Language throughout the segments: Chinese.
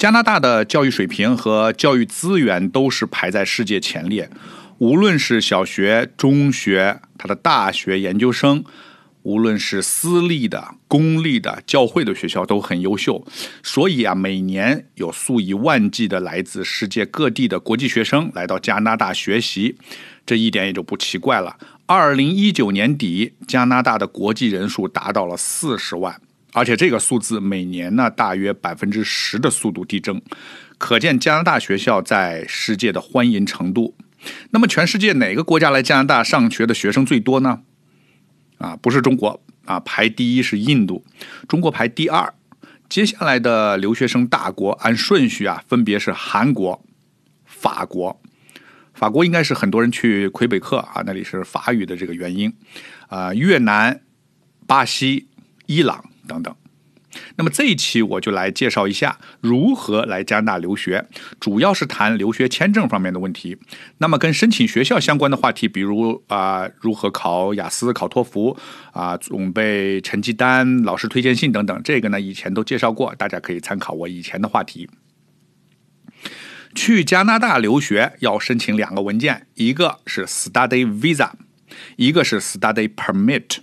加拿大的教育水平和教育资源都是排在世界前列，无论是小学、中学，它的大学、研究生。无论是私立的、公立的、教会的学校都很优秀，所以啊，每年有数以万计的来自世界各地的国际学生来到加拿大学习，这一点也就不奇怪了。二零一九年底，加拿大的国际人数达到了四十万，而且这个数字每年呢大约百分之十的速度递增，可见加拿大学校在世界的欢迎程度。那么，全世界哪个国家来加拿大上学的学生最多呢？啊，不是中国啊，排第一是印度，中国排第二。接下来的留学生大国按顺序啊，分别是韩国、法国。法国应该是很多人去魁北克啊，那里是法语的这个原因。啊，越南、巴西、伊朗等等。那么这一期我就来介绍一下如何来加拿大留学，主要是谈留学签证方面的问题。那么跟申请学校相关的话题，比如啊如何考雅思、考托福啊，准备成绩单、老师推荐信等等，这个呢以前都介绍过，大家可以参考我以前的话题。去加拿大留学要申请两个文件，一个是 Study Visa，一个是 Study Permit，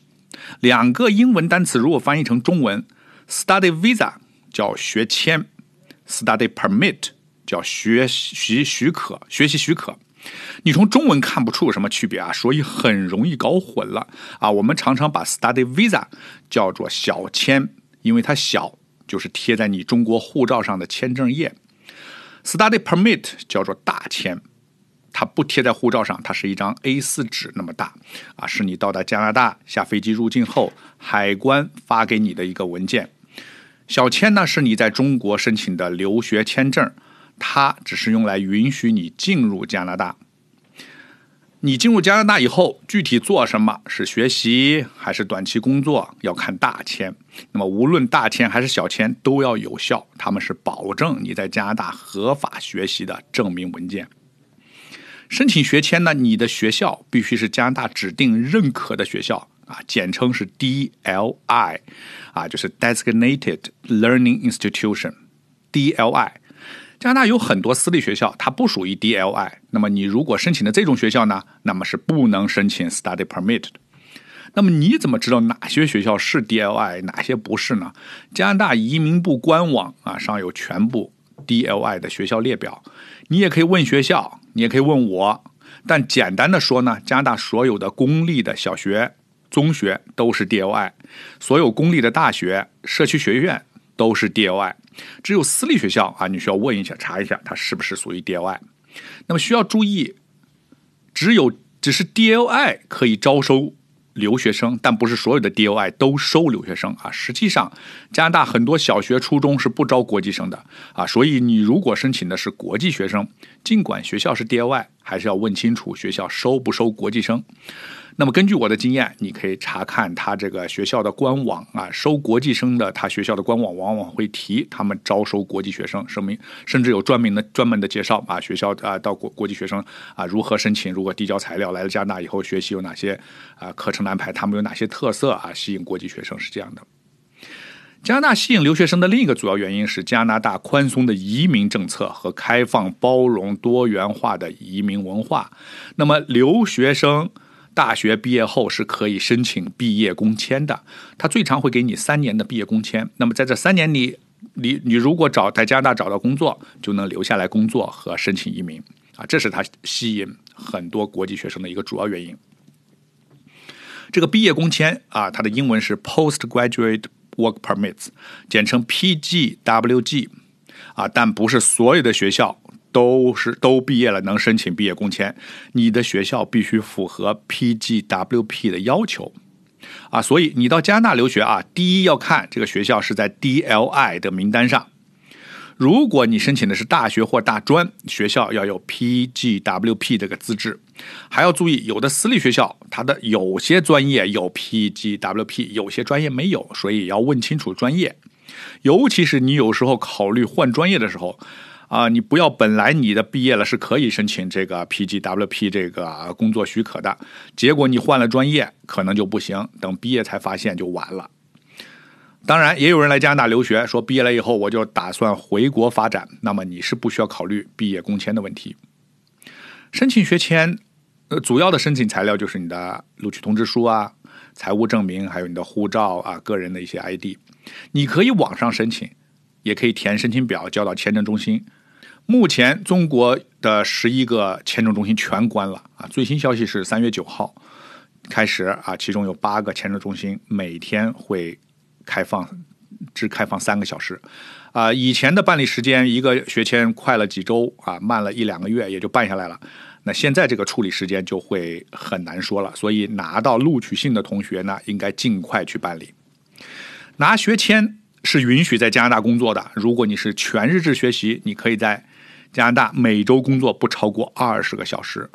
两个英文单词如果翻译成中文。Study visa 叫学签，Study permit 叫学习许可、学习许可。你从中文看不出有什么区别啊，所以很容易搞混了啊。我们常常把 Study visa 叫做小签，因为它小，就是贴在你中国护照上的签证页。Study permit 叫做大签，它不贴在护照上，它是一张 A4 纸那么大啊，是你到达加拿大下飞机入境后，海关发给你的一个文件。小签呢是你在中国申请的留学签证，它只是用来允许你进入加拿大。你进入加拿大以后，具体做什么是学习还是短期工作，要看大签。那么无论大签还是小签都要有效，他们是保证你在加拿大合法学习的证明文件。申请学签呢，你的学校必须是加拿大指定认可的学校。啊，简称是 DLI，啊，就是 Designated Learning Institution，DLI。加拿大有很多私立学校，它不属于 DLI。那么你如果申请的这种学校呢，那么是不能申请 Study Permit 的。那么你怎么知道哪些学校是 DLI，哪些不是呢？加拿大移民部官网啊上有全部 DLI 的学校列表。你也可以问学校，你也可以问我。但简单的说呢，加拿大所有的公立的小学。中学都是 D.O.I，所有公立的大学、社区学院都是 D.O.I，只有私立学校啊，你需要问一下、查一下，它是不是属于 D.O.I。那么需要注意，只有只是 D.O.I 可以招收留学生，但不是所有的 D O I 都收留学生啊。实际上，加拿大很多小学、初中是不招国际生的啊，所以你如果申请的是国际学生，尽管学校是 D O I 还是要问清楚学校收不收国际生。那么根据我的经验，你可以查看他这个学校的官网啊，收国际生的，他学校的官网往往会提他们招收国际学生，声明甚至有专门的专门的介绍啊，学校啊到国国际学生啊如何申请，如何递交材料，来了加拿大以后学习有哪些啊课程安排，他们有哪些特色啊，吸引国际学生是这样的。加拿大吸引留学生的另一个主要原因是加拿大宽松的移民政策和开放、包容、多元化的移民文化。那么留学生。大学毕业后是可以申请毕业工签的，他最长会给你三年的毕业工签。那么在这三年里，你你如果找在加拿大找到工作，就能留下来工作和申请移民啊，这是他吸引很多国际学生的一个主要原因。这个毕业工签啊，它的英文是 Postgraduate Work Permits，简称 PGWG 啊，但不是所有的学校。都是都毕业了，能申请毕业工签。你的学校必须符合 PGWP 的要求啊，所以你到加拿大留学啊，第一要看这个学校是在 DLI 的名单上。如果你申请的是大学或大专，学校要有 PGWP 这个资质。还要注意，有的私立学校它的有些专业有 PGWP，有些专业没有，所以要问清楚专业。尤其是你有时候考虑换专业的时候。啊，你不要本来你的毕业了是可以申请这个 PGWP 这个工作许可的，结果你换了专业可能就不行，等毕业才发现就晚了。当然，也有人来加拿大留学，说毕业了以后我就打算回国发展。那么你是不需要考虑毕业工签的问题。申请学签，呃，主要的申请材料就是你的录取通知书啊、财务证明，还有你的护照啊、个人的一些 ID。你可以网上申请，也可以填申请表交到签证中心。目前中国的十一个签证中心全关了啊！最新消息是三月九号开始啊，其中有八个签证中心每天会。开放只开放三个小时，啊，以前的办理时间一个学签快了几周啊，慢了一两个月也就办下来了。那现在这个处理时间就会很难说了，所以拿到录取信的同学呢，应该尽快去办理。拿学签是允许在加拿大工作的，如果你是全日制学习，你可以在加拿大每周工作不超过二十个小时。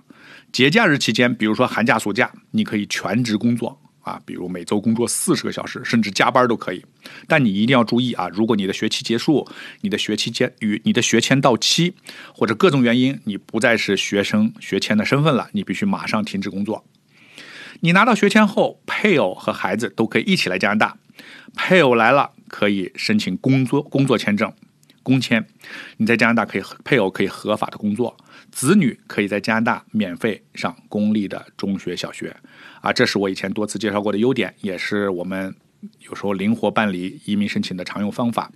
节假日期间，比如说寒假、暑假，你可以全职工作。啊，比如每周工作四十个小时，甚至加班都可以。但你一定要注意啊，如果你的学期结束，你的学期间与你的学签到期，或者各种原因你不再是学生学签的身份了，你必须马上停止工作。你拿到学签后，配偶和孩子都可以一起来加拿大。配偶来了可以申请工作工作签证，工签。你在加拿大可以配偶可以合法的工作。子女可以在加拿大免费上公立的中学、小学，啊，这是我以前多次介绍过的优点，也是我们有时候灵活办理移民申请的常用方法。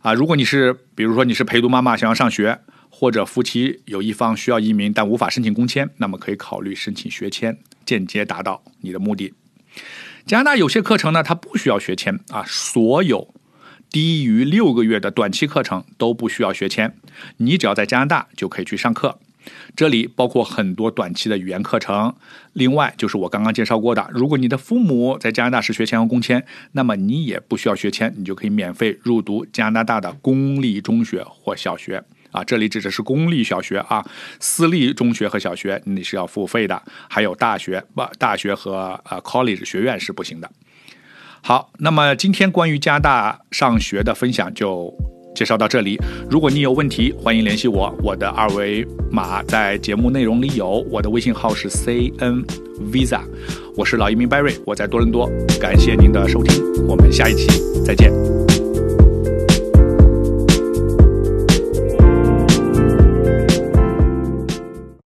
啊，如果你是，比如说你是陪读妈妈想要上学，或者夫妻有一方需要移民但无法申请工签，那么可以考虑申请学签，间接达到你的目的。加拿大有些课程呢，它不需要学签啊，所有低于六个月的短期课程都不需要学签，你只要在加拿大就可以去上课。这里包括很多短期的语言课程，另外就是我刚刚介绍过的，如果你的父母在加拿大是学签和工签，那么你也不需要学签，你就可以免费入读加拿大的公立中学或小学啊。这里指的是公立小学啊，私立中学和小学你是要付费的，还有大学不，大学和呃 college 学院是不行的。好，那么今天关于加拿大上学的分享就。介绍到这里，如果你有问题，欢迎联系我。我的二维码在节目内容里有，我的微信号是 C N Visa。我是老移民 Barry，我在多伦多，感谢您的收听，我们下一期再见。